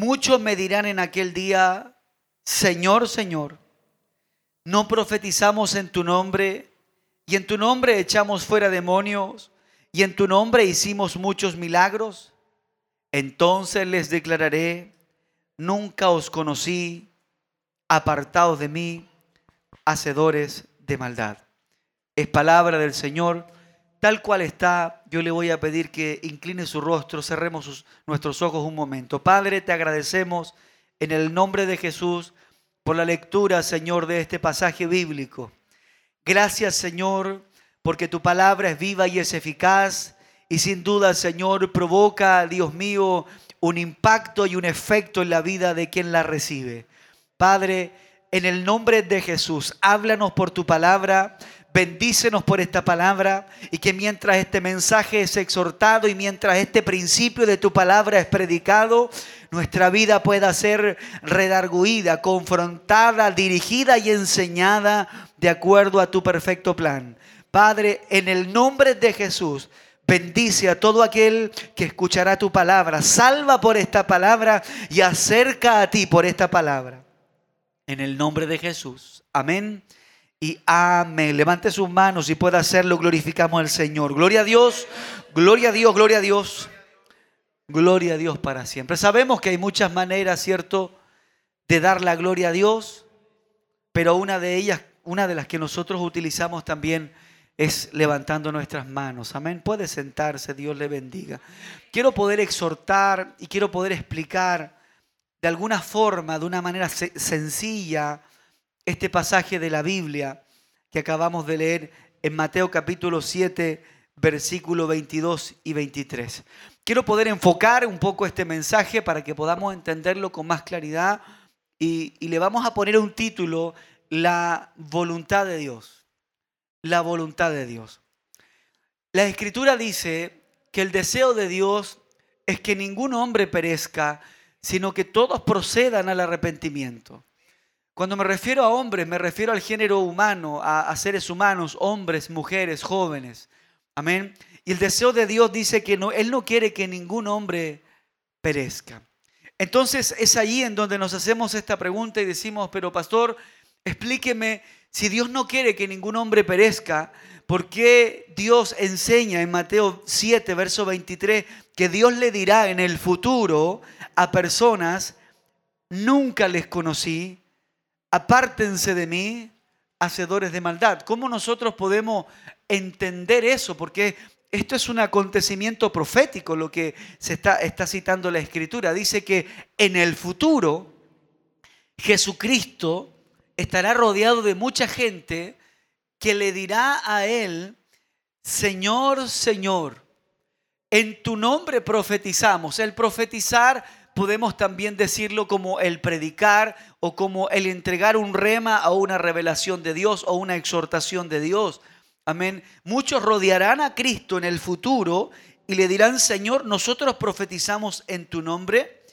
Muchos me dirán en aquel día, Señor, Señor, ¿no profetizamos en tu nombre y en tu nombre echamos fuera demonios y en tu nombre hicimos muchos milagros? Entonces les declararé, nunca os conocí, apartados de mí, hacedores de maldad. Es palabra del Señor tal cual está, yo le voy a pedir que incline su rostro, cerremos nuestros ojos un momento. Padre, te agradecemos en el nombre de Jesús por la lectura, Señor, de este pasaje bíblico. Gracias, Señor, porque tu palabra es viva y es eficaz y sin duda, Señor, provoca, Dios mío, un impacto y un efecto en la vida de quien la recibe. Padre, en el nombre de Jesús, háblanos por tu palabra Bendícenos por esta palabra y que mientras este mensaje es exhortado y mientras este principio de tu palabra es predicado, nuestra vida pueda ser redarguida, confrontada, dirigida y enseñada de acuerdo a tu perfecto plan. Padre, en el nombre de Jesús, bendice a todo aquel que escuchará tu palabra. Salva por esta palabra y acerca a ti por esta palabra. En el nombre de Jesús. Amén y amén. Levante sus manos y puede hacerlo. Glorificamos al Señor. Gloria a Dios, gloria a Dios, gloria a Dios. Gloria a Dios para siempre. Sabemos que hay muchas maneras, ¿cierto?, de dar la gloria a Dios, pero una de ellas, una de las que nosotros utilizamos también es levantando nuestras manos. Amén. Puede sentarse, Dios le bendiga. Quiero poder exhortar y quiero poder explicar de alguna forma, de una manera sencilla, este pasaje de la Biblia que acabamos de leer en Mateo capítulo 7, versículo 22 y 23. Quiero poder enfocar un poco este mensaje para que podamos entenderlo con más claridad y, y le vamos a poner un título, la voluntad de Dios. La voluntad de Dios. La escritura dice que el deseo de Dios es que ningún hombre perezca, sino que todos procedan al arrepentimiento. Cuando me refiero a hombres, me refiero al género humano, a, seres humanos, hombres, mujeres, jóvenes. Amén. Y el deseo de Dios dice que no, Él no quiere que ningún hombre perezca. Entonces es allí en donde nos hacemos esta pregunta y decimos, pero pastor, explíqueme, si Dios no quiere que ningún hombre perezca, ¿por qué Dios enseña en Mateo 7, verso 23, que Dios le dirá en el futuro a personas, nunca les conocí, apártense de mí, hacedores de maldad. ¿Cómo nosotros podemos entender eso? Porque esto es un acontecimiento profético, lo que se está, está citando la escritura. Dice que en el futuro Jesucristo estará rodeado de mucha gente que le dirá a él, Señor, Señor, en tu nombre profetizamos. El profetizar podemos también decirlo como el predicar o como el entregar un rema o una revelación de Dios o una exhortación de Dios. Amén. Muchos rodearán a Cristo en el futuro y le dirán, Señor, nosotros profetizamos en tu nombre.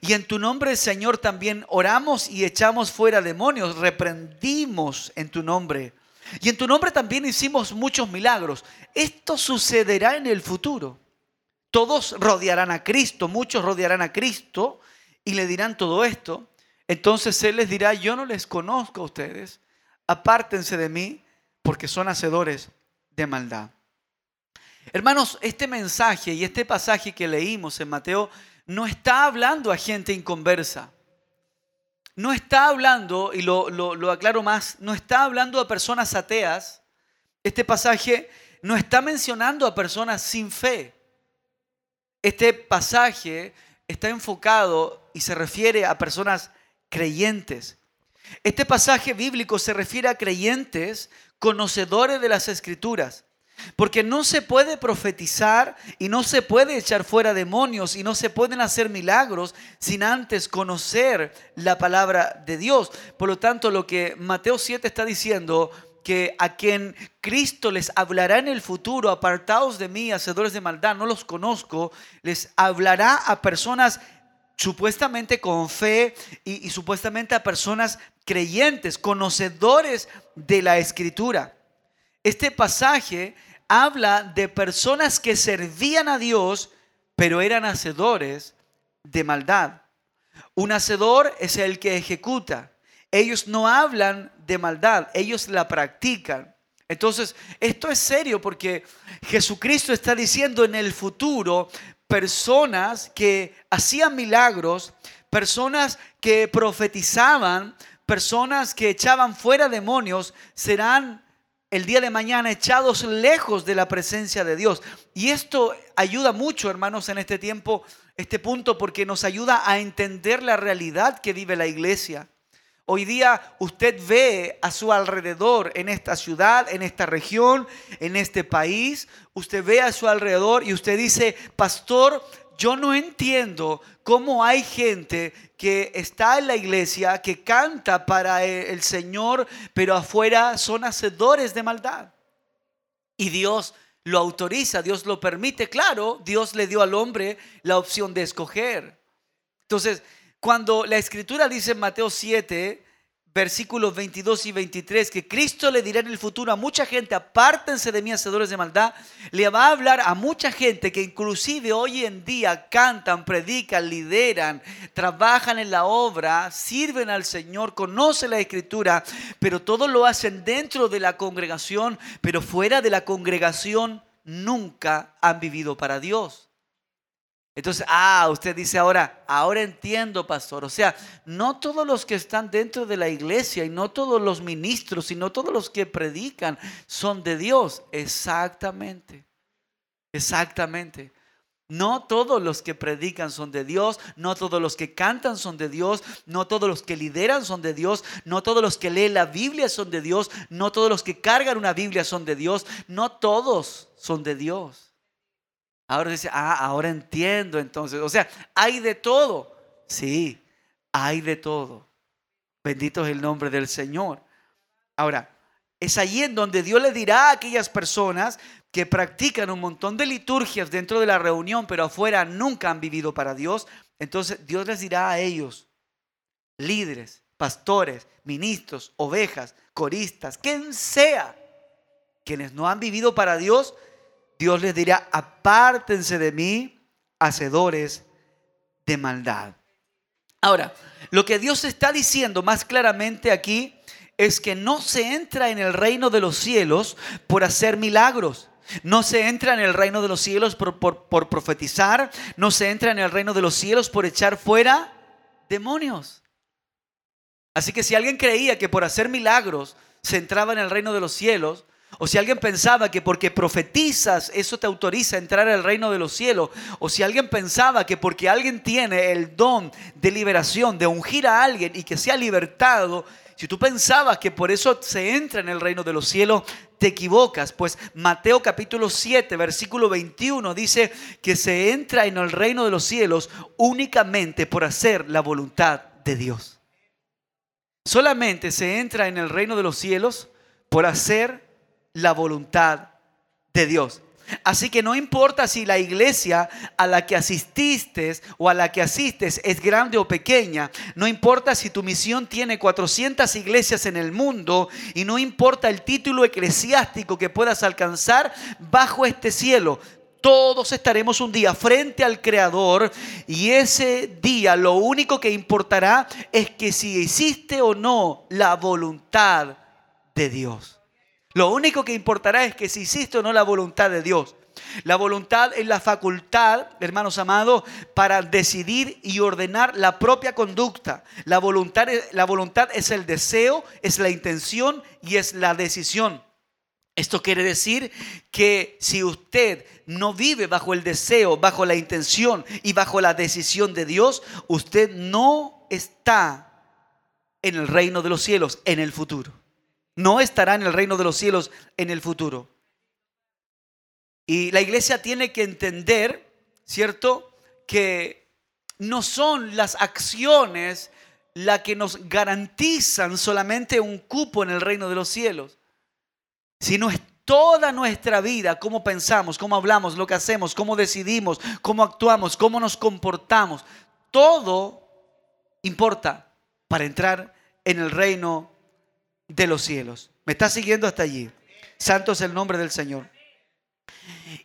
Y en tu nombre, Señor, también oramos y echamos fuera demonios, reprendimos en tu nombre. Y en tu nombre también hicimos muchos milagros. Esto sucederá en el futuro. Todos rodearán a Cristo, muchos rodearán a Cristo y le dirán todo esto. Entonces Él les dirá, yo no les conozco a ustedes, apártense de mí porque son hacedores de maldad. Hermanos, este mensaje y este pasaje que leímos en Mateo no está hablando a gente inconversa. No está hablando, y lo, lo aclaro más, no está hablando a personas ateas. Este pasaje no está mencionando a personas sin fe. Este pasaje está enfocado y se refiere a personas creyentes. Este pasaje bíblico se refiere a creyentes conocedores de las escrituras. Porque no se puede profetizar y no se puede echar fuera demonios y no se pueden hacer milagros sin antes conocer la palabra de Dios. Por lo tanto, lo que Mateo 7 está diciendo, que a quien Cristo les hablará en el futuro, apartados de mí, hacedores de maldad, no los conozco, les hablará a personas supuestamente con fe y, supuestamente a personas creyentes, conocedores de la escritura. Este pasaje habla de personas que servían a Dios, pero eran hacedores de maldad. Un hacedor es el que ejecuta. Ellos no hablan de maldad, ellos la practican. Entonces, esto es serio porque Jesucristo está diciendo en el futuro personas que hacían milagros, personas que profetizaban, personas que echaban fuera demonios, serán el día de mañana echados lejos de la presencia de Dios. Y esto ayuda mucho, hermanos, en este tiempo, este punto, porque nos ayuda a entender la realidad que vive la iglesia. Hoy día usted ve a su alrededor en esta ciudad, en esta región, en este país, usted ve a su alrededor y usted dice, pastor, yo no entiendo cómo hay gente que está en la iglesia, que canta para el Señor, pero afuera son hacedores de maldad. Y Dios lo autoriza, Dios lo permite. Claro, Dios le dio al hombre la opción de escoger. Entonces, cuando la escritura dice en Mateo 7, versículos 22 y 23, que Cristo le dirá en el futuro a mucha gente, apártense de mí, hacedores de maldad, le va a hablar a mucha gente que inclusive hoy en día cantan, predican, lideran, trabajan en la obra, sirven al Señor, conocen la escritura, pero todo lo hacen dentro de la congregación, pero fuera de la congregación nunca han vivido para Dios. Entonces, ah, usted dice ahora, ahora entiendo, pastor. O sea, no todos los que están dentro de la iglesia y no todos los ministros y no todos los que predican son de Dios. Exactamente, exactamente. No todos los que predican son de Dios, no todos los que cantan son de Dios, no todos los que lideran son de Dios, no todos los que leen la Biblia son de Dios, no todos los que cargan una Biblia son de Dios, no todos son de Dios. Ahora dice, ah, ahora entiendo entonces. O sea, hay de todo. Sí, hay de todo. Bendito es el nombre del Señor. Ahora, es allí en donde Dios le dirá a aquellas personas que practican un montón de liturgias dentro de la reunión, pero afuera nunca han vivido para Dios. Entonces Dios les dirá a ellos, líderes, pastores, ministros, ovejas, coristas, quien sea, quienes no han vivido para Dios, Dios les dirá, apártense de mí, hacedores de maldad. Ahora, lo que Dios está diciendo más claramente aquí es que no se entra en el reino de los cielos por hacer milagros. No se entra en el reino de los cielos por, por, profetizar. No se entra en el reino de los cielos por echar fuera demonios. Así que si alguien creía que por hacer milagros se entraba en el reino de los cielos, o si alguien pensaba que porque profetizas eso te autoriza a entrar al reino de los cielos. O si alguien pensaba que porque alguien tiene el don de liberación, de ungir a alguien y que sea libertado, si tú pensabas que por eso se entra en el reino de los cielos, te equivocas. Pues Mateo capítulo 7, versículo 21 dice que se entra en el reino de los cielos únicamente por hacer la voluntad de Dios. Solamente se entra en el reino de los cielos por hacer la voluntad de Dios. Así que no importa si la iglesia a la que asististe o a la que asistes es grande o pequeña, no importa si tu misión tiene 400 iglesias en el mundo y no importa el título eclesiástico que puedas alcanzar bajo este cielo, todos estaremos un día frente al Creador y ese día lo único que importará es que si hiciste o no la voluntad de Dios. Lo único que importará es que si hiciste o no la voluntad de Dios. La voluntad es la facultad, hermanos amados, para decidir y ordenar la propia conducta. La voluntad, la voluntad es el deseo, es la intención y es la decisión. Esto quiere decir que si usted no vive bajo el deseo, bajo la intención y bajo la decisión de Dios, usted no está en el reino de los cielos en el futuro no estará en el reino de los cielos en el futuro. Y la iglesia tiene que entender, ¿cierto? Que no son las acciones las que nos garantizan solamente un cupo en el reino de los cielos, sino es toda nuestra vida, cómo pensamos, cómo hablamos, lo que hacemos, cómo decidimos, cómo actuamos, cómo nos comportamos. Todo importa para entrar en el reino de los cielos. ¿Me está siguiendo hasta allí? Santo es el nombre del Señor.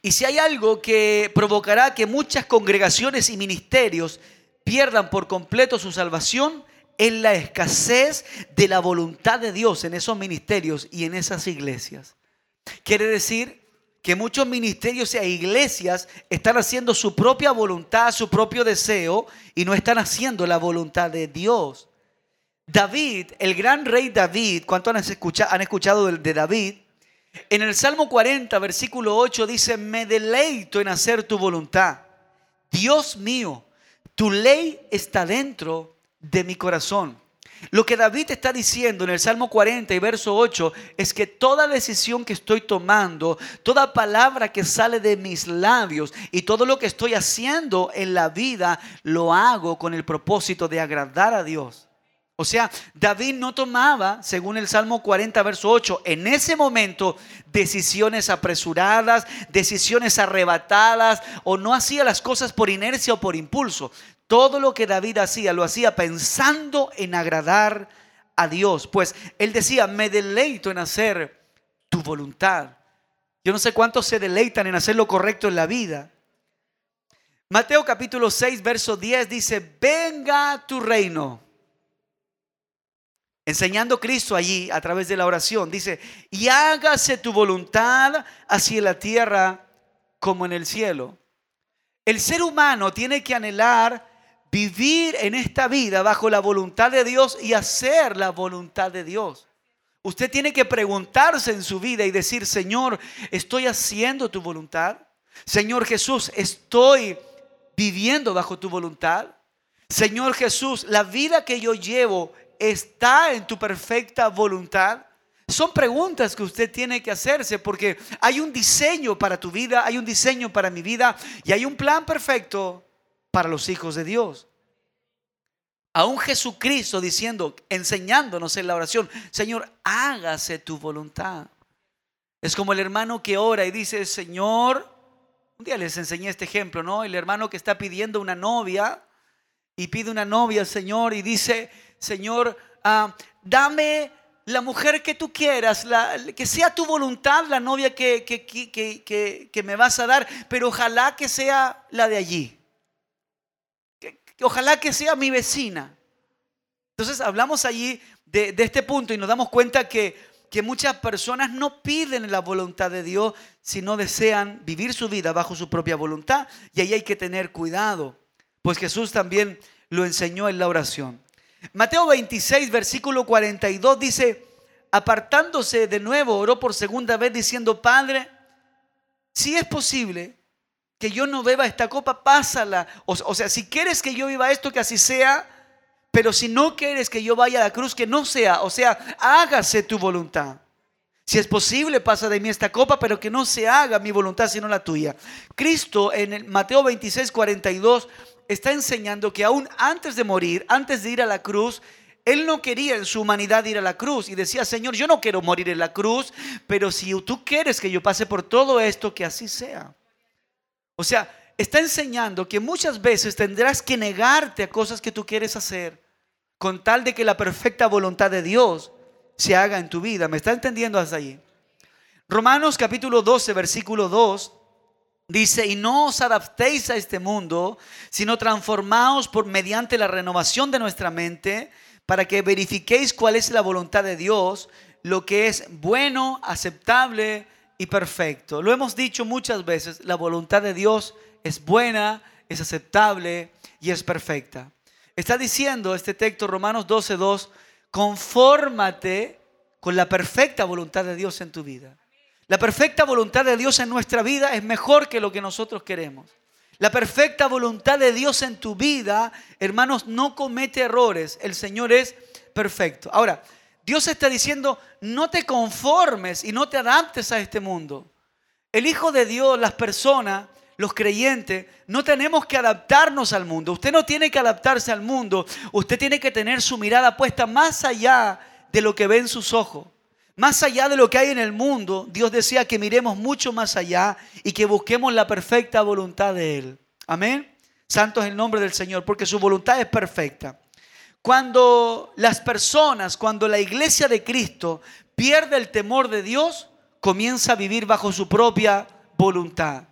Y si hay algo que provocará que muchas congregaciones y ministerios pierdan por completo su salvación es la escasez de la voluntad de Dios en esos ministerios y en esas iglesias. Quiere decir que muchos ministerios e iglesias están haciendo su propia voluntad, su propio deseo y no están haciendo la voluntad de Dios. David, el gran rey David, ¿cuántos han escuchado, han escuchado de David? En el Salmo 40, versículo 8 dice, me deleito en hacer tu voluntad. Dios mío, tu ley está dentro de mi corazón. Lo que David está diciendo en el Salmo 40 y verso 8 es que toda decisión que estoy tomando, toda palabra que sale de mis labios y todo lo que estoy haciendo en la vida, lo hago con el propósito de agradar a Dios. O sea, David no tomaba, según el Salmo 40, verso 8, en ese momento decisiones apresuradas, decisiones arrebatadas, o no hacía las cosas por inercia o por impulso. Todo lo que David hacía, lo hacía pensando en agradar a Dios. Pues él decía, me deleito en hacer tu voluntad. Yo no sé cuántos se deleitan en hacer lo correcto en la vida. Mateo capítulo 6, verso 10 dice, venga tu reino enseñando Cristo allí a través de la oración. Dice, y hágase tu voluntad hacia la tierra como en el cielo. El ser humano tiene que anhelar vivir en esta vida bajo la voluntad de Dios y hacer la voluntad de Dios. Usted tiene que preguntarse en su vida y decir, Señor, ¿estoy haciendo tu voluntad? Señor Jesús, ¿estoy viviendo bajo tu voluntad? Señor Jesús, la vida que yo llevo está en tu perfecta voluntad? Son preguntas que usted tiene que hacerse porque hay un diseño para tu vida, hay un diseño para mi vida y hay un plan perfecto para los hijos de Dios. Aún Jesucristo diciendo, enseñándonos en la oración, Señor, hágase tu voluntad. Es como el hermano que ora y dice, Señor, un día les enseñé este ejemplo, ¿no? El hermano que está pidiendo una novia y pide una novia Señor y dice, Señor, ah, dame la mujer que tú quieras, que sea tu voluntad la novia que, que, me vas a dar, pero ojalá que sea la de allí. ojalá que sea mi vecina. Entonces hablamos allí de, de este punto y nos damos cuenta que, que muchas personas no piden la voluntad de Dios, sino desean vivir su vida bajo su propia voluntad. Y ahí hay que tener cuidado, pues Jesús también lo enseñó en la oración. Mateo 26, versículo 42 dice, apartándose de nuevo, oró por segunda vez diciendo, Padre, si es posible que yo no beba esta copa, pásala. O, sea, si quieres que yo viva esto, que así sea, pero si no quieres que yo vaya a la cruz, que no sea. O sea, hágase tu voluntad. Si es posible, pasa de mí esta copa, pero que no se haga mi voluntad, sino la tuya. Cristo en el Mateo 26, 42 está enseñando que aún antes de morir, antes de ir a la cruz, él no quería en su humanidad ir a la cruz y decía, Señor, yo no quiero morir en la cruz, pero si tú quieres que yo pase por todo esto, que así sea. O sea, está enseñando que muchas veces tendrás que negarte a cosas que tú quieres hacer con tal de que la perfecta voluntad de Dios se haga en tu vida. ¿Me está entendiendo hasta ahí? Romanos capítulo 12, versículo 2 Dice, y no os adaptéis a este mundo, sino transformaos por mediante la renovación de nuestra mente, para que verifiquéis cuál es la voluntad de Dios, lo que es bueno, aceptable y perfecto. Lo hemos dicho muchas veces, la voluntad de Dios es buena, es aceptable y es perfecta. Está diciendo este texto, Romanos 12.2, confórmate con la perfecta voluntad de Dios en tu vida. La perfecta voluntad de Dios en nuestra vida es mejor que lo que nosotros queremos. La perfecta voluntad de Dios en tu vida, hermanos, no comete errores. El Señor es perfecto. Ahora, Dios está diciendo, no te conformes y no te adaptes a este mundo. El Hijo de Dios, las personas, los creyentes, no tenemos que adaptarnos al mundo. Usted no tiene que adaptarse al mundo. Usted tiene que tener su mirada puesta más allá de lo que ve en sus ojos. Más allá de lo que hay en el mundo, Dios decía que miremos mucho más allá y que busquemos la perfecta voluntad de Él. Amén. Santo es el nombre del Señor, porque su voluntad es perfecta. Cuando las personas, cuando la iglesia de Cristo pierde el temor de Dios, comienza a vivir bajo su propia voluntad.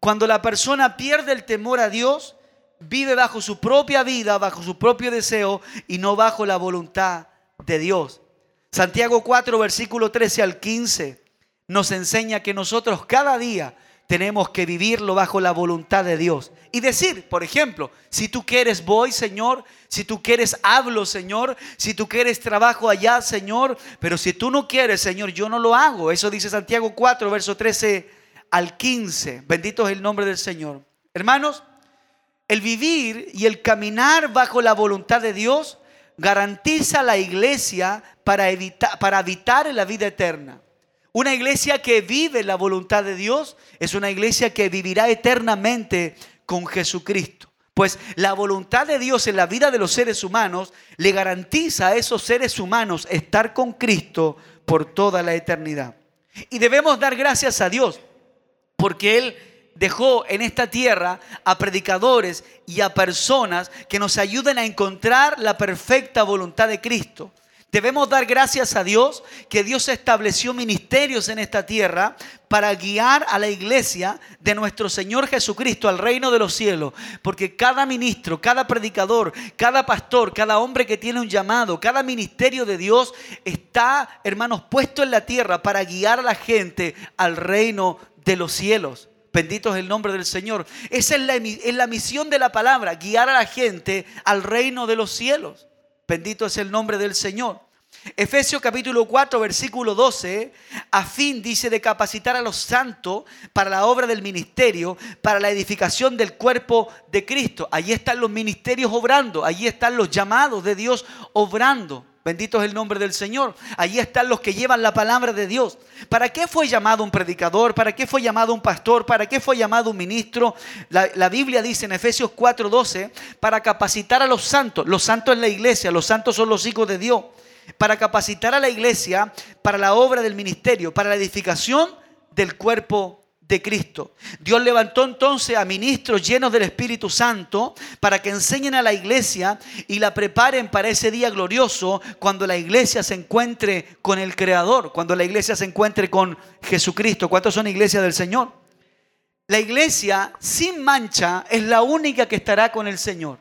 Cuando la persona pierde el temor a Dios, vive bajo su propia vida, bajo su propio deseo y no bajo la voluntad de Dios. Santiago 4, versículo 13 al 15 nos enseña que nosotros cada día tenemos que vivirlo bajo la voluntad de Dios. Y decir, por ejemplo, si tú quieres voy, Señor, si tú quieres hablo, Señor, si tú quieres trabajo allá, Señor, pero si tú no quieres, Señor, yo no lo hago. Eso dice Santiago 4, verso 13 al 15. Bendito es el nombre del Señor. Hermanos, el vivir y el caminar bajo la voluntad de Dios garantiza la iglesia para, evitar, para habitar en la vida eterna. Una iglesia que vive la voluntad de Dios es una iglesia que vivirá eternamente con Jesucristo. Pues la voluntad de Dios en la vida de los seres humanos le garantiza a esos seres humanos estar con Cristo por toda la eternidad. Y debemos dar gracias a Dios porque Él dejó en esta tierra a predicadores y a personas que nos ayuden a encontrar la perfecta voluntad de Cristo. Debemos dar gracias a Dios que Dios estableció ministerios en esta tierra para guiar a la iglesia de nuestro Señor Jesucristo al reino de los cielos. Porque cada ministro, cada predicador, cada pastor, cada hombre que tiene un llamado, cada ministerio de Dios está, hermanos, puesto en la tierra para guiar a la gente al reino de los cielos. Bendito es el nombre del Señor. Esa es la, es la misión de la palabra, guiar a la gente al reino de los cielos. Bendito es el nombre del Señor. Efesios capítulo 4, versículo 12, a fin dice de capacitar a los santos para la obra del ministerio, para la edificación del cuerpo de Cristo. Allí están los ministerios obrando, allí están los llamados de Dios obrando. Bendito es el nombre del Señor. Allí están los que llevan la palabra de Dios. ¿Para qué fue llamado un predicador? ¿Para qué fue llamado un pastor? ¿Para qué fue llamado un ministro? La, Biblia dice en Efesios 4:12, para capacitar a los santos. Los santos en la iglesia, los santos son los hijos de Dios. Para capacitar a la iglesia para la obra del ministerio, para la edificación del cuerpo de Cristo. Dios levantó entonces a ministros llenos del Espíritu Santo para que enseñen a la iglesia y la preparen para ese día glorioso cuando la iglesia se encuentre con el Creador, cuando la iglesia se encuentre con Jesucristo. ¿Cuántos son iglesias del Señor? La iglesia sin mancha es la única que estará con el Señor.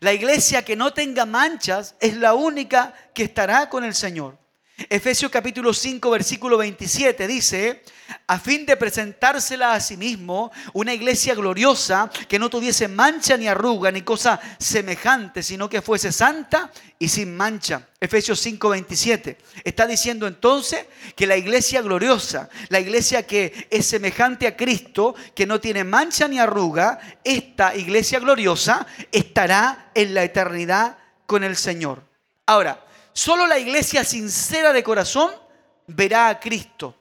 La iglesia que no tenga manchas es la única que estará con el Señor. Efesios capítulo 5, versículo 27 dice, a fin de presentársela a sí mismo una iglesia gloriosa que no tuviese mancha ni arruga ni cosa semejante, sino que fuese santa y sin mancha. Efesios 5, 27. Está diciendo entonces que la iglesia gloriosa, la iglesia que es semejante a Cristo, que no tiene mancha ni arruga, esta iglesia gloriosa estará en la eternidad con el Señor. Ahora, Solo la iglesia sincera de corazón verá a Cristo.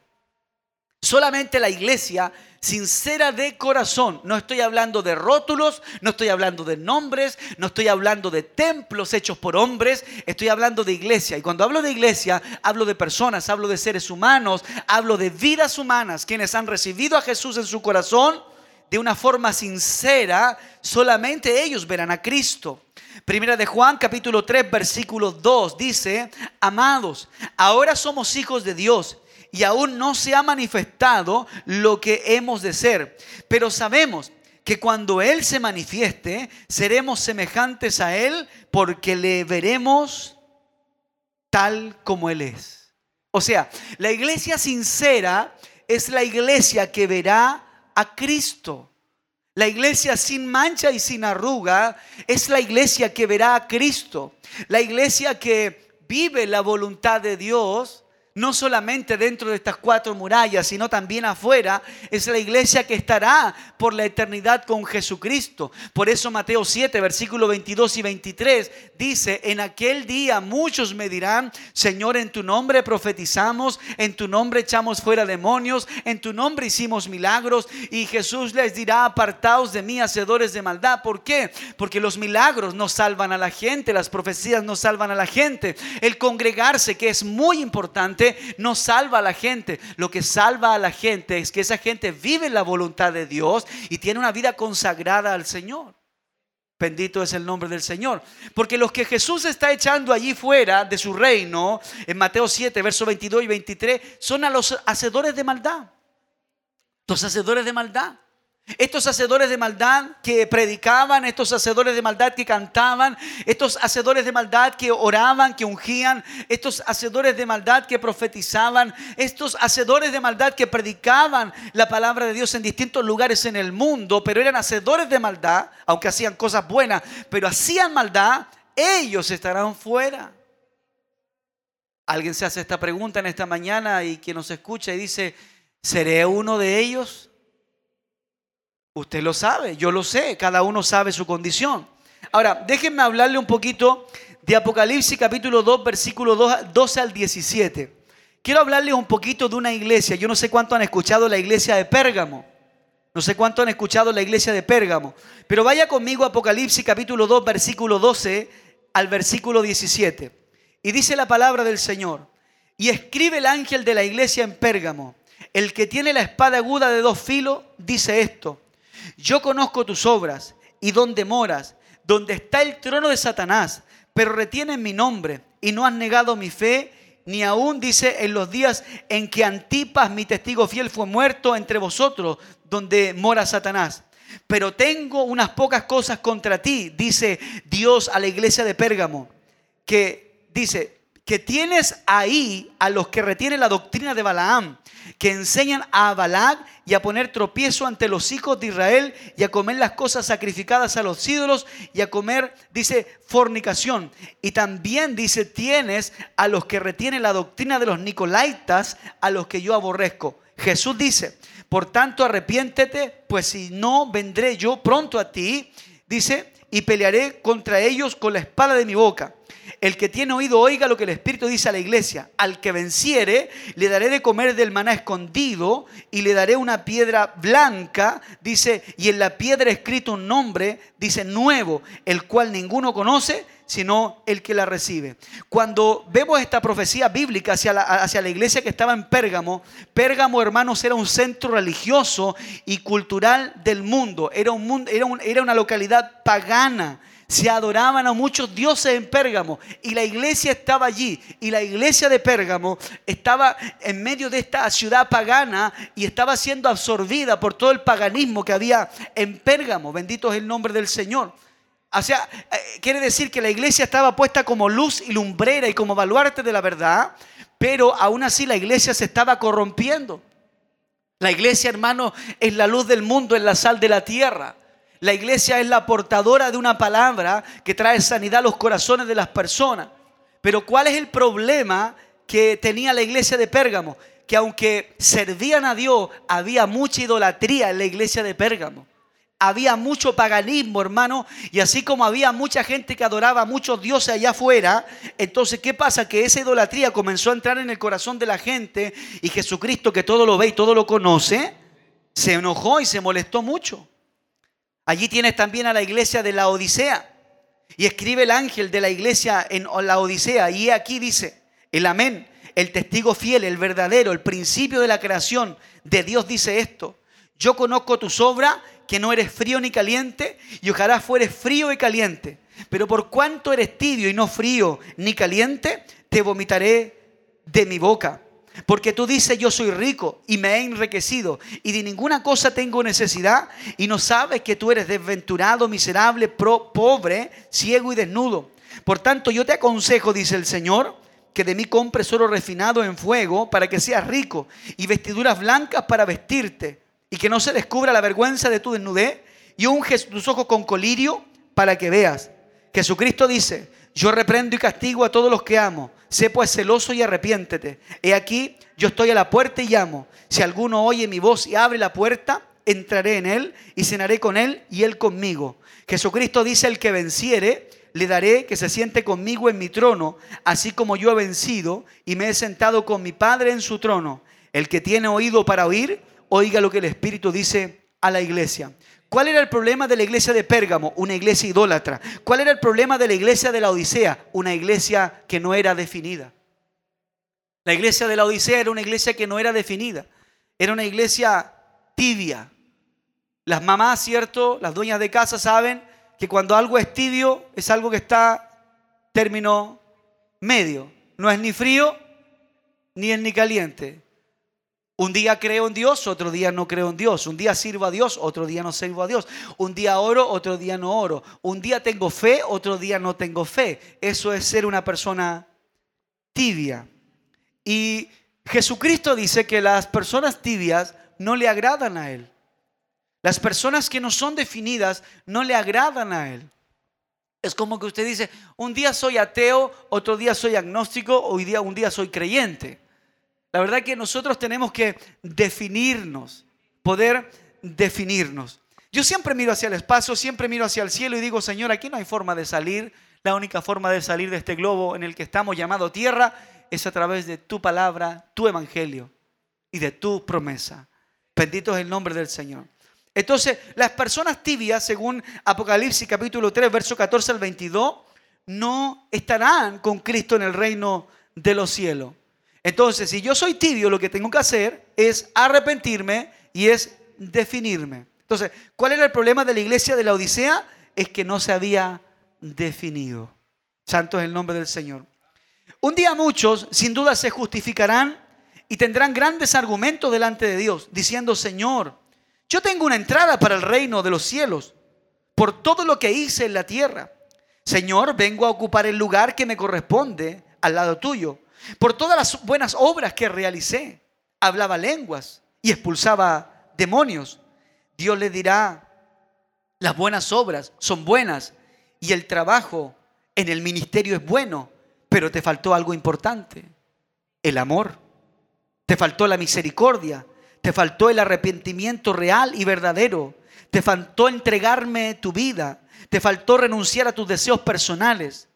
Solamente la iglesia sincera de corazón. No estoy hablando de rótulos, no estoy hablando de nombres, no estoy hablando de templos hechos por hombres, estoy hablando de iglesia. Y cuando hablo de iglesia, hablo de personas, hablo de seres humanos, hablo de vidas humanas, quienes han recibido a Jesús en su corazón de una forma sincera, solamente ellos verán a Cristo. Primera de Juan capítulo 3 versículo 2 dice, amados, ahora somos hijos de Dios y aún no se ha manifestado lo que hemos de ser, pero sabemos que cuando Él se manifieste, seremos semejantes a Él porque le veremos tal como Él es. O sea, la iglesia sincera es la iglesia que verá a Cristo. La iglesia sin mancha y sin arruga es la iglesia que verá a Cristo. La iglesia que vive la voluntad de Dios no solamente dentro de estas cuatro murallas, sino también afuera, es la iglesia que estará por la eternidad con Jesucristo. Por eso Mateo 7, versículo 22 y 23 dice, en aquel día muchos me dirán, Señor, en tu nombre profetizamos, en tu nombre echamos fuera demonios, en tu nombre hicimos milagros, y Jesús les dirá, apartaos de mí, hacedores de maldad. ¿Por qué? Porque los milagros no salvan a la gente, las profecías no salvan a la gente. El congregarse, que es muy importante, no salva a la gente. Lo que salva a la gente es que esa gente vive la voluntad de Dios y tiene una vida consagrada al Señor. Bendito es el nombre del Señor. Porque los que Jesús está echando allí fuera de su reino, en Mateo 7, versos 22 y 23, son a los hacedores de maldad. Los hacedores de maldad. Estos hacedores de maldad que predicaban, estos hacedores de maldad que cantaban, estos hacedores de maldad que oraban, que ungían, estos hacedores de maldad que profetizaban, estos hacedores de maldad que predicaban la palabra de Dios en distintos lugares en el mundo, pero eran hacedores de maldad, aunque hacían cosas buenas, pero hacían maldad, ellos estarán fuera. Alguien se hace esta pregunta en esta mañana y quien nos escucha y dice, ¿seré uno de ellos? Usted lo sabe, yo lo sé, cada uno sabe su condición. Ahora, déjenme hablarle un poquito de Apocalipsis capítulo 2, versículo 12 al 17. Quiero hablarles un poquito de una iglesia. Yo no sé cuánto han escuchado la iglesia de Pérgamo. No sé cuánto han escuchado la iglesia de Pérgamo. Pero vaya conmigo a Apocalipsis capítulo 2, versículo 12 al versículo 17. Y dice la palabra del Señor. Y escribe el ángel de la iglesia en Pérgamo. El que tiene la espada aguda de dos filos dice esto. Yo conozco tus obras y dónde moras, donde está el trono de Satanás, pero retienes mi nombre y no has negado mi fe, ni aún dice en los días en que Antipas, mi testigo fiel, fue muerto entre vosotros, donde mora Satanás. Pero tengo unas pocas cosas contra ti, dice Dios a la iglesia de Pérgamo, que dice, que tienes ahí a los que retienen la doctrina de Balaam, que enseñan a Balac y a poner tropiezo ante los hijos de Israel y a comer las cosas sacrificadas a los ídolos y a comer, dice, fornicación. Y también dice, tienes a los que retienen la doctrina de los nicolaitas, a los que yo aborrezco. Jesús dice, por tanto arrepiéntete, pues si no, vendré yo pronto a ti, dice, y pelearé contra ellos con la espada de mi boca. El que tiene oído oiga lo que el Espíritu dice a la iglesia. Al que venciere, le daré de comer del maná escondido y le daré una piedra blanca, dice, y en la piedra escrito un nombre, dice, nuevo, el cual ninguno conoce sino el que la recibe. Cuando vemos esta profecía bíblica hacia la, iglesia que estaba en Pérgamo, Pérgamo, hermanos, era un centro religioso y cultural del mundo. Era, un era, era una localidad pagana se adoraban a muchos dioses en Pérgamo y la iglesia estaba allí y la iglesia de Pérgamo estaba en medio de esta ciudad pagana y estaba siendo absorbida por todo el paganismo que había en Pérgamo. Bendito es el nombre del Señor. O sea, eh, quiere decir que la iglesia estaba puesta como luz y lumbrera y como baluarte de la verdad, pero aún así la iglesia se estaba corrompiendo. La iglesia, hermano, es la luz del mundo, es la sal de la tierra. La iglesia es la portadora de una palabra que trae sanidad a los corazones de las personas. Pero ¿cuál es el problema que tenía la iglesia de Pérgamo? Que aunque servían a Dios, había mucha idolatría en la iglesia de Pérgamo. Había mucho paganismo, hermano, y así como había mucha gente que adoraba a muchos dioses allá afuera, entonces, ¿qué pasa? Que esa idolatría comenzó a entrar en el corazón de la gente y Jesucristo, que todo lo ve y todo lo conoce, se enojó y se molestó mucho. Allí tienes también a la iglesia de la Odisea. Y escribe el ángel de la iglesia en la Odisea. Y aquí dice, el amén, el testigo fiel, el verdadero, el principio de la creación de Dios dice esto. Yo conozco tu obras, que no eres frío ni caliente, y ojalá fueres frío y caliente. Pero por cuanto eres tibio y no frío ni caliente, te vomitaré de mi boca. Porque tú dices, yo soy rico y me he enriquecido y de ninguna cosa tengo necesidad y no sabes que tú eres desventurado, miserable, pro, pobre, ciego y desnudo. Por tanto, yo te aconsejo, dice el Señor, que de mí compres oro refinado en fuego para que seas rico y vestiduras blancas para vestirte y que no se descubra la vergüenza de tu desnudez y unges tus ojos con colirio para que veas. Jesucristo dice, yo reprendo y castigo a todos los que amo. Sé pues celoso y arrepiéntete. He aquí, yo estoy a la puerta y llamo. Si alguno oye mi voz y abre la puerta, entraré en él y cenaré con él y él conmigo. Jesucristo dice, el que venciere, le daré que se siente conmigo en mi trono, así como yo he vencido y me he sentado con mi Padre en su trono. El que tiene oído para oír, oiga lo que el Espíritu dice a la iglesia. ¿Cuál era el problema de la iglesia de Pérgamo? Una iglesia idólatra. ¿Cuál era el problema de la iglesia de la Odisea? Una iglesia que no era definida. La iglesia de la Odisea era una iglesia que no era definida. Era una iglesia tibia. Las mamás, ¿cierto? Las dueñas de casa saben que cuando algo es tibio es algo que está término medio. No es ni frío ni es ni caliente. Un día creo en Dios, otro día no creo en Dios. Un día sirvo a Dios, otro día no sirvo a Dios. Un día oro, otro día no oro. Un día tengo fe, otro día no tengo fe. Eso es ser una persona tibia. Y Jesucristo dice que las personas tibias no le agradan a Él. Las personas que no son definidas no le agradan a Él. Es como que usted dice, un día soy ateo, otro día soy agnóstico, hoy día un día soy creyente. La verdad que nosotros tenemos que definirnos, poder definirnos. Yo siempre miro hacia el espacio, siempre miro hacia el cielo y digo, Señor, aquí no hay forma de salir. La única forma de salir de este globo en el que estamos llamado tierra es a través de tu palabra, tu evangelio y de tu promesa. Bendito es el nombre del Señor. Entonces, las personas tibias, según Apocalipsis capítulo 3, verso 14 al 22, no estarán con Cristo en el reino de los cielos. Entonces, si yo soy tibio, lo que tengo que hacer es arrepentirme y es definirme. Entonces, ¿cuál era el problema de la iglesia de la Odisea? Es que no se había definido. Santo es el nombre del Señor. Un día muchos, sin duda, se justificarán y tendrán grandes argumentos delante de Dios, diciendo, Señor, yo tengo una entrada para el reino de los cielos por todo lo que hice en la tierra. Señor, vengo a ocupar el lugar que me corresponde al lado tuyo por todas las buenas obras que realicé. Hablaba lenguas y expulsaba demonios. Dios le dirá, las buenas obras son buenas y el trabajo en el ministerio es bueno, pero te faltó algo importante, el amor. Te faltó la misericordia, te faltó el arrepentimiento real y verdadero, te faltó entregarme tu vida, te faltó renunciar a tus deseos personales,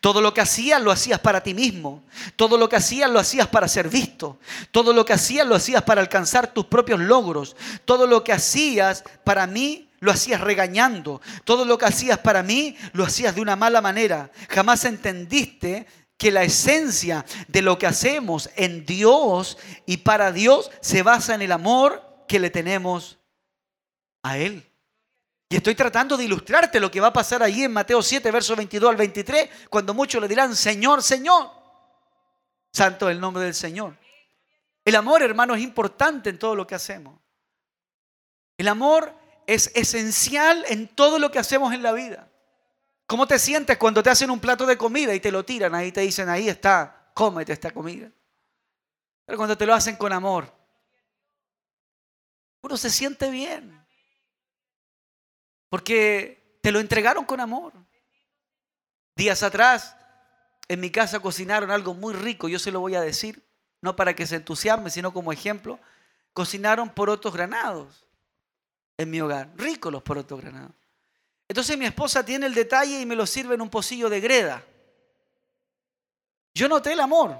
todo lo que hacías lo hacías para ti mismo. Todo lo que hacías lo hacías para ser visto. Todo lo que hacías lo hacías para alcanzar tus propios logros. Todo lo que hacías para mí lo hacías regañando. Todo lo que hacías para mí lo hacías de una mala manera. Jamás entendiste que la esencia de lo que hacemos en Dios y para Dios se basa en el amor que le tenemos a Él. Y estoy tratando de ilustrarte lo que va a pasar ahí en Mateo 7, versos 22 al 23, cuando muchos le dirán, Señor, Señor. Santo es el nombre del Señor. El amor, hermano, es importante en todo lo que hacemos. El amor es esencial en todo lo que hacemos en la vida. ¿Cómo te sientes cuando te hacen un plato de comida y te lo tiran ahí te dicen, ahí está, cómete esta comida? Pero cuando te lo hacen con amor, uno se siente bien. Porque te lo entregaron con amor. Días atrás, en mi casa cocinaron algo muy rico, yo se lo voy a decir, no para que se entusiasme, sino como ejemplo. Cocinaron porotos granados en mi hogar, ricos los porotos granados. Entonces mi esposa tiene el detalle y me lo sirve en un pocillo de greda. Yo noté el amor,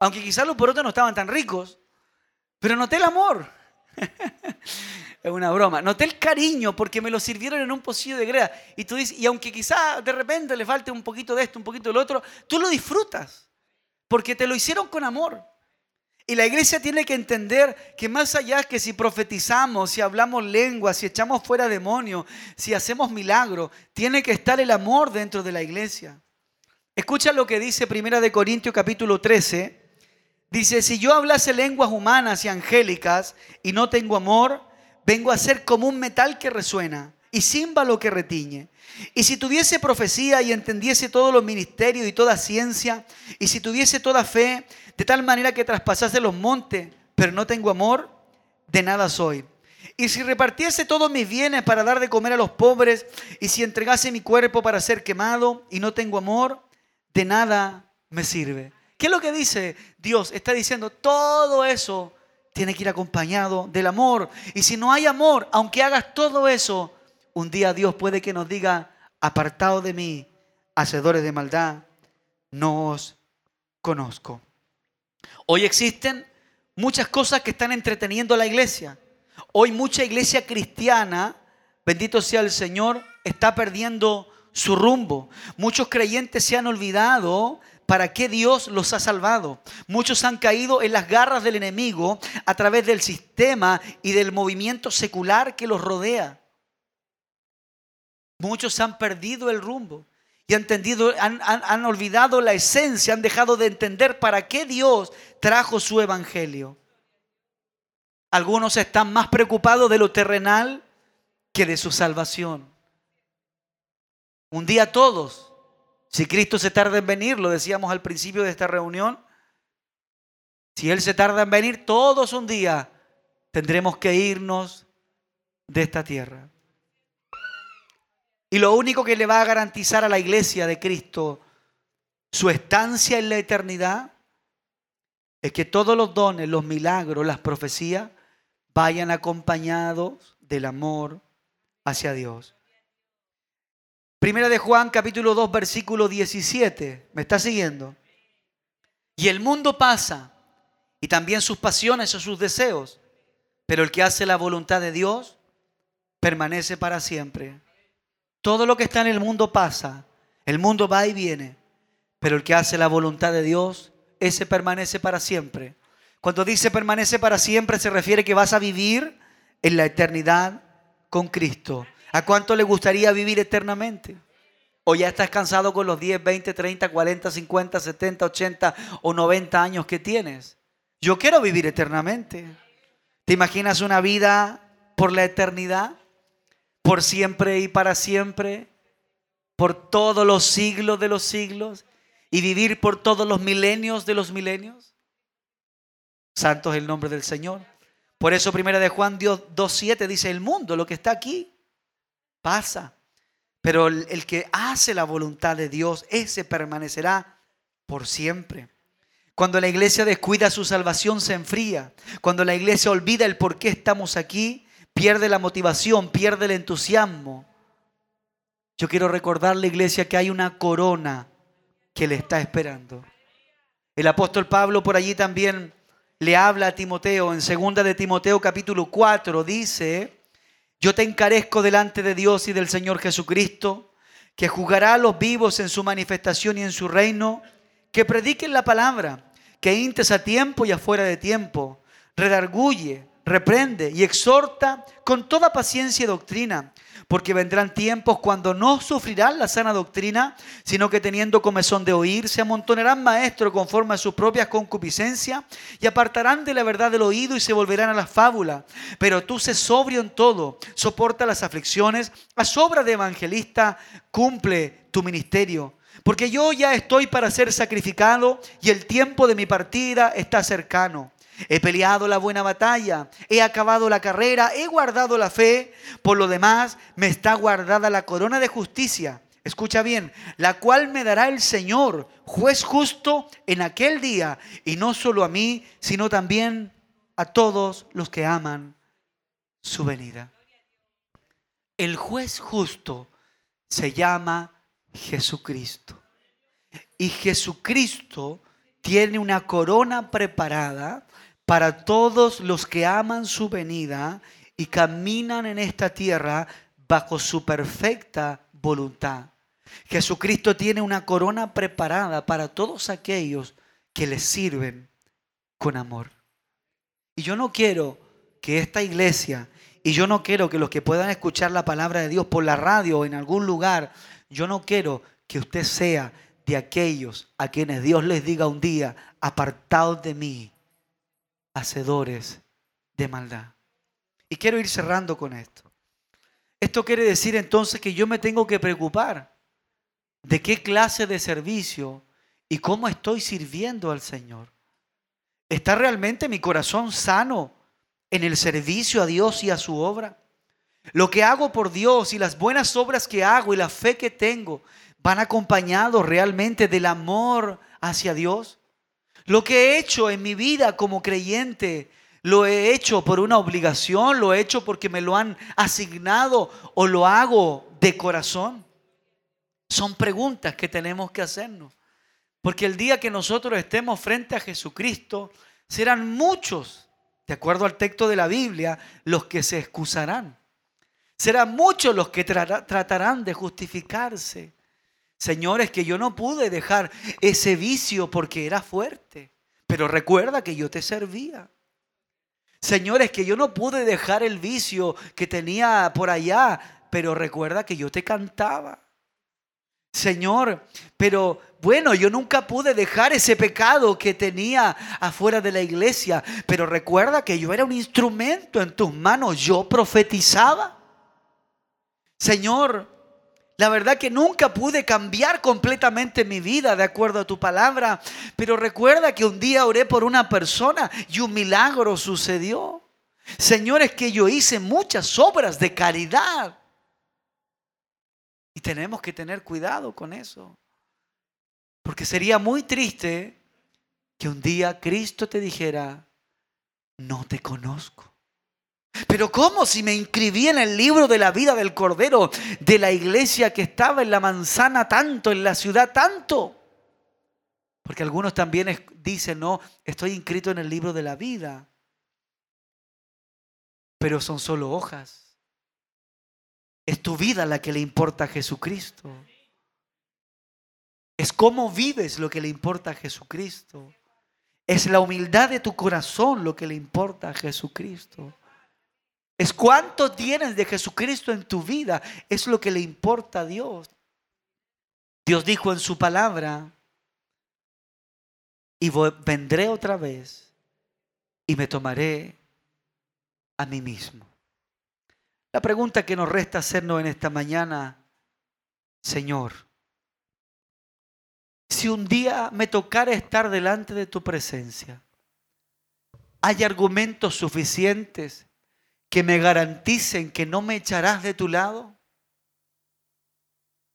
aunque quizás los porotos no estaban tan ricos, pero noté el amor. es una broma. Noté el cariño porque me lo sirvieron en un pocillo de greda. Y tú dices, y aunque quizá de repente le falte un poquito de esto, un poquito del otro, tú lo disfrutas porque te lo hicieron con amor. Y la iglesia tiene que entender que más allá que si profetizamos, si hablamos lenguas, si echamos fuera demonios, si hacemos milagros, tiene que estar el amor dentro de la iglesia. Escucha lo que dice Primera de Corintios capítulo 13, Dice, si yo hablase lenguas humanas y angélicas y no tengo amor, vengo a ser como un metal que resuena y címbalo que retiñe. Y si tuviese profecía y entendiese todos los ministerios y toda ciencia, y si tuviese toda fe, de tal manera que traspasase los montes, pero no tengo amor, de nada soy. Y si repartiese todos mis bienes para dar de comer a los pobres, y si entregase mi cuerpo para ser quemado y no tengo amor, de nada me sirve. ¿Qué es lo que dice Dios? Está diciendo, todo eso tiene que ir acompañado del amor. Y si no hay amor, aunque hagas todo eso, un día Dios puede que nos diga, apartado de mí, hacedores de maldad, no os conozco. Hoy existen muchas cosas que están entreteniendo a la iglesia. Hoy mucha iglesia cristiana, bendito sea el Señor, está perdiendo su rumbo. Muchos creyentes se han olvidado para qué Dios los ha salvado. Muchos han caído en las garras del enemigo a través del sistema y del movimiento secular que los rodea. Muchos han perdido el rumbo y han, han, han olvidado la esencia, han dejado de entender para qué Dios trajo su evangelio. Algunos están más preocupados de lo terrenal que de su salvación. Un día todos, si Cristo se tarda en venir, lo decíamos al principio de esta reunión, si Él se tarda en venir, todos un día tendremos que irnos de esta tierra. Y lo único que le va a garantizar a la iglesia de Cristo su estancia en la eternidad es que todos los dones, los milagros, las profecías vayan acompañados del amor hacia Dios. Primera de Juan capítulo 2 versículo 17. ¿Me está siguiendo? Y el mundo pasa y también sus pasiones o sus deseos, pero el que hace la voluntad de Dios permanece para siempre. Todo lo que está en el mundo pasa, el mundo va y viene, pero el que hace la voluntad de Dios, ese permanece para siempre. Cuando dice permanece para siempre se refiere que vas a vivir en la eternidad con Cristo. ¿A cuánto le gustaría vivir eternamente? ¿O ya estás cansado con los 10, 20, 30, 40, 50, 70, 80 o 90 años que tienes? Yo quiero vivir eternamente. ¿Te imaginas una vida por la eternidad? por siempre y para siempre, por todos los siglos de los siglos y vivir por todos los milenios de los milenios. Santo es el nombre del Señor. Por eso primera de Juan 2.7 dice, el mundo, lo que está aquí, pasa. Pero el, que hace la voluntad de Dios, ese permanecerá por siempre. Cuando la iglesia descuida su salvación, se enfría. Cuando la iglesia olvida el por qué estamos aquí, pierde la motivación, pierde el entusiasmo. Yo quiero recordar la iglesia que hay una corona que le está esperando. El apóstol Pablo por allí también le habla a Timoteo en segunda de Timoteo capítulo 4 dice, "Yo te encarezco delante de Dios y del Señor Jesucristo, que juzgará a los vivos en su manifestación y en su reino, que prediquen la palabra, que intes a tiempo y afuera de tiempo, redarguye, reprende y exhorta con toda paciencia y doctrina, porque vendrán tiempos cuando no sufrirán la sana doctrina, sino que teniendo comezón de oír, se amontonarán maestros conforme a sus propias concupiscencias y apartarán de la verdad del oído y se volverán a la fábula. Pero tú sé sobrio en todo, soporta las aflicciones, a sobra de evangelista, cumple tu ministerio. Porque yo ya estoy para ser sacrificado y el tiempo de mi partida está cercano. He peleado la buena batalla, he acabado la carrera, he guardado la fe. Por lo demás, me está guardada la corona de justicia. Escucha bien, la cual me dará el Señor, juez justo, en aquel día, y no solo a mí, sino también a todos los que aman su venida. El juez justo se llama Jesucristo. Y Jesucristo tiene una corona preparada para todos los que aman su venida y caminan en esta tierra bajo su perfecta voluntad. Jesucristo tiene una corona preparada para todos aquellos que le sirven con amor. Y yo no quiero que esta iglesia, y yo no quiero que los que puedan escuchar la palabra de Dios por la radio o en algún lugar, yo no quiero que usted sea de aquellos a quienes Dios les diga un día, apartados de mí, hacedores de maldad. Y quiero ir cerrando con esto. Esto quiere decir entonces que yo me tengo que preocupar de qué clase de servicio y cómo estoy sirviendo al Señor. ¿Está realmente mi corazón sano en el servicio a Dios y a su obra? Lo que hago por Dios y las buenas obras que hago y la fe que tengo van acompañados realmente del amor hacia Dios. Lo que he hecho en mi vida como creyente, lo he hecho por una obligación, lo he hecho porque me lo han asignado o lo hago de corazón. Son preguntas que tenemos que hacernos. Porque el día que nosotros estemos frente a Jesucristo, serán muchos, de acuerdo al texto de la Biblia, los que se excusarán. Serán muchos los que tratarán de justificarse. Señores, que yo no pude dejar ese vicio porque era fuerte. Pero recuerda que yo te servía. Señores, que yo no pude dejar el vicio que tenía por allá, pero recuerda que yo te cantaba. Señor, pero bueno, yo nunca pude dejar ese pecado que tenía afuera de la iglesia, pero recuerda que yo era un instrumento en tus manos, yo profetizaba. Señor, la verdad que nunca pude cambiar completamente mi vida de acuerdo a tu palabra, pero recuerda que un día oré por una persona y un milagro sucedió. Señor, es que yo hice muchas obras de caridad. Y tenemos que tener cuidado con eso. Porque sería muy triste que un día Cristo te dijera, no te conozco. Pero ¿cómo si me inscribí en el libro de la vida del Cordero de la iglesia que estaba en la manzana tanto, en la ciudad tanto? Porque algunos también dicen, no, estoy inscrito en el libro de la vida. Pero son solo hojas. Es tu vida la que le importa a Jesucristo. Es cómo vives lo que le importa a Jesucristo. Es la humildad de tu corazón lo que le importa a Jesucristo. Es cuánto tienes de Jesucristo en tu vida. Es lo que le importa a Dios. Dios dijo en su palabra, y vendré otra vez y me tomaré a mí mismo. La pregunta que nos resta hacernos en esta mañana, Señor, si un día me tocara estar delante de tu presencia, ¿hay argumentos suficientes que me garanticen que no me echarás de tu lado?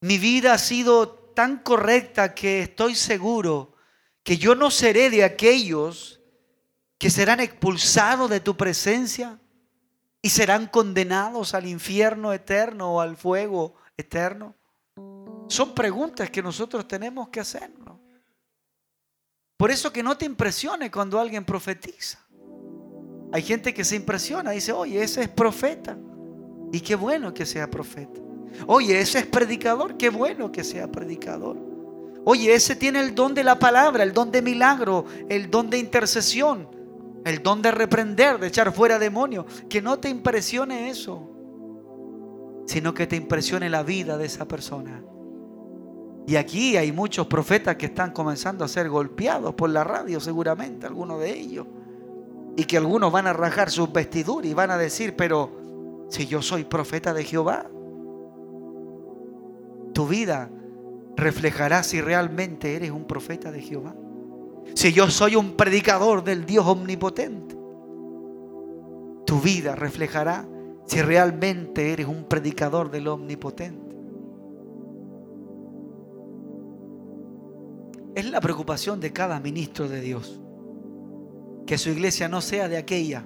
Mi vida ha sido tan correcta que estoy seguro que yo no seré de aquellos que serán expulsados de tu presencia y serán condenados al infierno eterno o al fuego eterno. Son preguntas que nosotros tenemos que hacernos. Por eso que no te impresione cuando alguien profetiza. Hay gente que se impresiona, dice, oye, ese es profeta. Y qué bueno que sea profeta. Oye, ese es predicador, qué bueno que sea predicador. Oye, ese tiene el don de la palabra, el don de milagro, el don de intercesión, el don de reprender, de echar fuera demonios. Que no te impresione eso, sino que te impresione la vida de esa persona. Y aquí hay muchos profetas que están comenzando a ser golpeados por la radio, seguramente, algunos de ellos. Y que algunos van a rajar sus vestiduras y van a decir, pero si yo soy profeta de Jehová, tu vida reflejará si realmente eres un profeta de Jehová. Si yo soy un predicador del Dios omnipotente, tu vida reflejará si realmente eres un predicador del omnipotente. Es la preocupación de cada ministro de Dios. Que su iglesia no sea de aquella.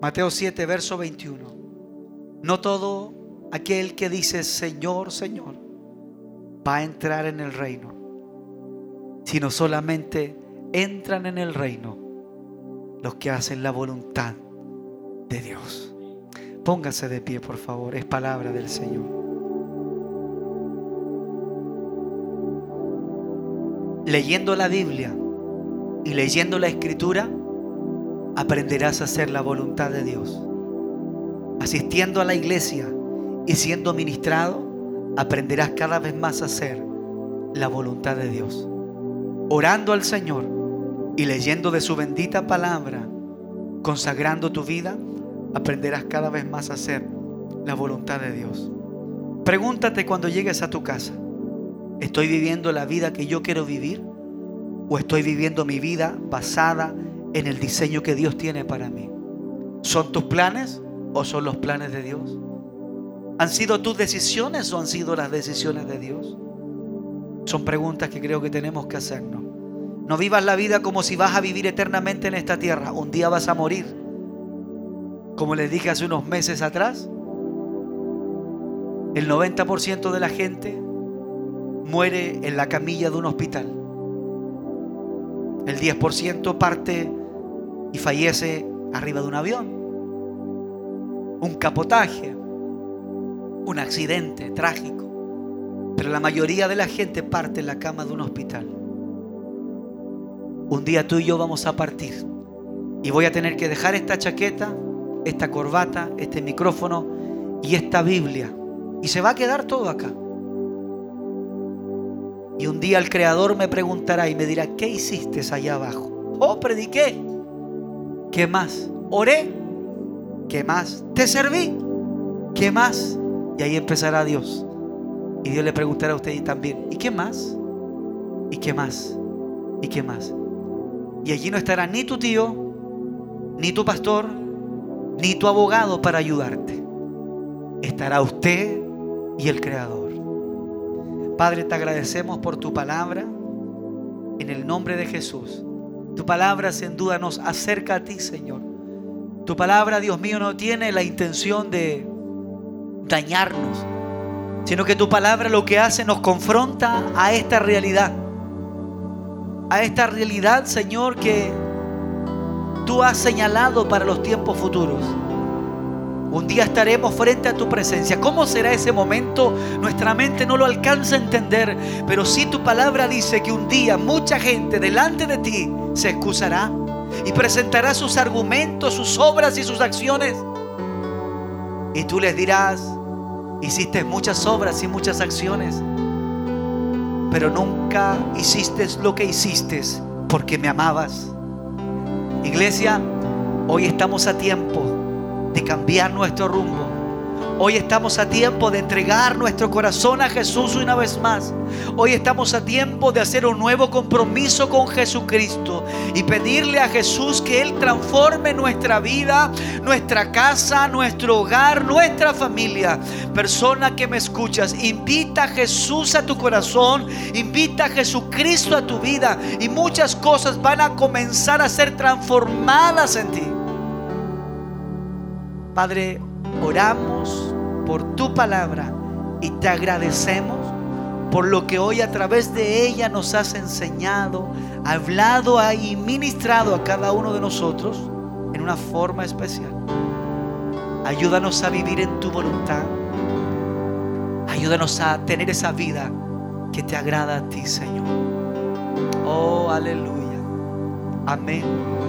Mateo 7, verso 21. No todo aquel que dice Señor, Señor, va a entrar en el reino, sino solamente entran en el reino los que hacen la voluntad de Dios. Póngase de pie, por favor, es palabra del Señor. leyendo la Biblia y leyendo la Escritura, aprenderás a hacer la voluntad de Dios. Asistiendo a la iglesia y siendo ministrado, aprenderás cada vez más a hacer la voluntad de Dios. Orando al Señor y leyendo de su bendita palabra, consagrando tu vida, aprenderás cada vez más a hacer la voluntad de Dios. Pregúntate cuando llegues a tu casa, ¿Estoy viviendo la vida que yo quiero vivir? ¿O estoy viviendo mi vida basada en el diseño que Dios tiene para mí? ¿Son tus planes o son los planes de Dios? ¿Han sido tus decisiones o han sido las decisiones de Dios? Son preguntas que creo que tenemos que hacernos. No vivas la vida como si vas a vivir eternamente en esta tierra. Un día vas a morir. Como les dije hace unos meses atrás, el 90% de la gente muere en la camilla de un hospital. El 10% parte y fallece arriba de un avión. Un capotaje, un accidente trágico. Pero la mayoría de la gente parte en la cama de un hospital. Un día tú y yo vamos a partir. Y voy a tener que dejar esta chaqueta, esta corbata, este micrófono y esta Biblia. Y se va a quedar todo acá. Y un día el Creador me preguntará y me dirá, ¿qué hiciste allá abajo? Oh, prediqué. ¿Qué más? Oré. ¿Qué más? Te serví. ¿Qué más? Y ahí empezará Dios. Y Dios le preguntará a usted también, ¿y qué más? ¿Y qué más? ¿Y qué más? Y allí no estará ni tu tío, ni tu pastor, ni tu abogado para ayudarte. Estará usted y el Creador. Padre, te agradecemos por tu palabra en el nombre de Jesús. Tu palabra sin duda nos acerca a ti, Señor. Tu palabra, Dios mío, no tiene la intención de dañarnos, sino que tu palabra lo que hace nos confronta a esta realidad. A esta realidad, Señor, que tú has señalado para los tiempos futuros. Un día estaremos frente a tu presencia. ¿Cómo será ese momento? Nuestra mente no lo alcanza a entender, pero si tu palabra dice que un día mucha gente delante de ti se excusará y presentará sus argumentos, sus obras y sus acciones. Y tú les dirás, hiciste muchas obras y muchas acciones, pero nunca hiciste lo que hiciste porque me amabas. Iglesia, hoy estamos a tiempo de cambiar nuestro rumbo. Hoy estamos a tiempo de entregar nuestro corazón a Jesús una vez más. Hoy estamos a tiempo de hacer un nuevo compromiso con Jesucristo y pedirle a Jesús que Él transforme nuestra vida, nuestra casa, nuestro hogar, nuestra familia. Persona que me escuchas, invita a Jesús a tu corazón, invita a Jesucristo a tu vida y muchas cosas van a comenzar a ser transformadas en ti. Padre, oramos por tu palabra y te agradecemos por lo que hoy a través de ella nos has enseñado, hablado y ministrado a cada uno de nosotros en una forma especial. Ayúdanos a vivir en tu voluntad. Ayúdanos a tener esa vida que te agrada a ti, Señor. Oh, aleluya. Amén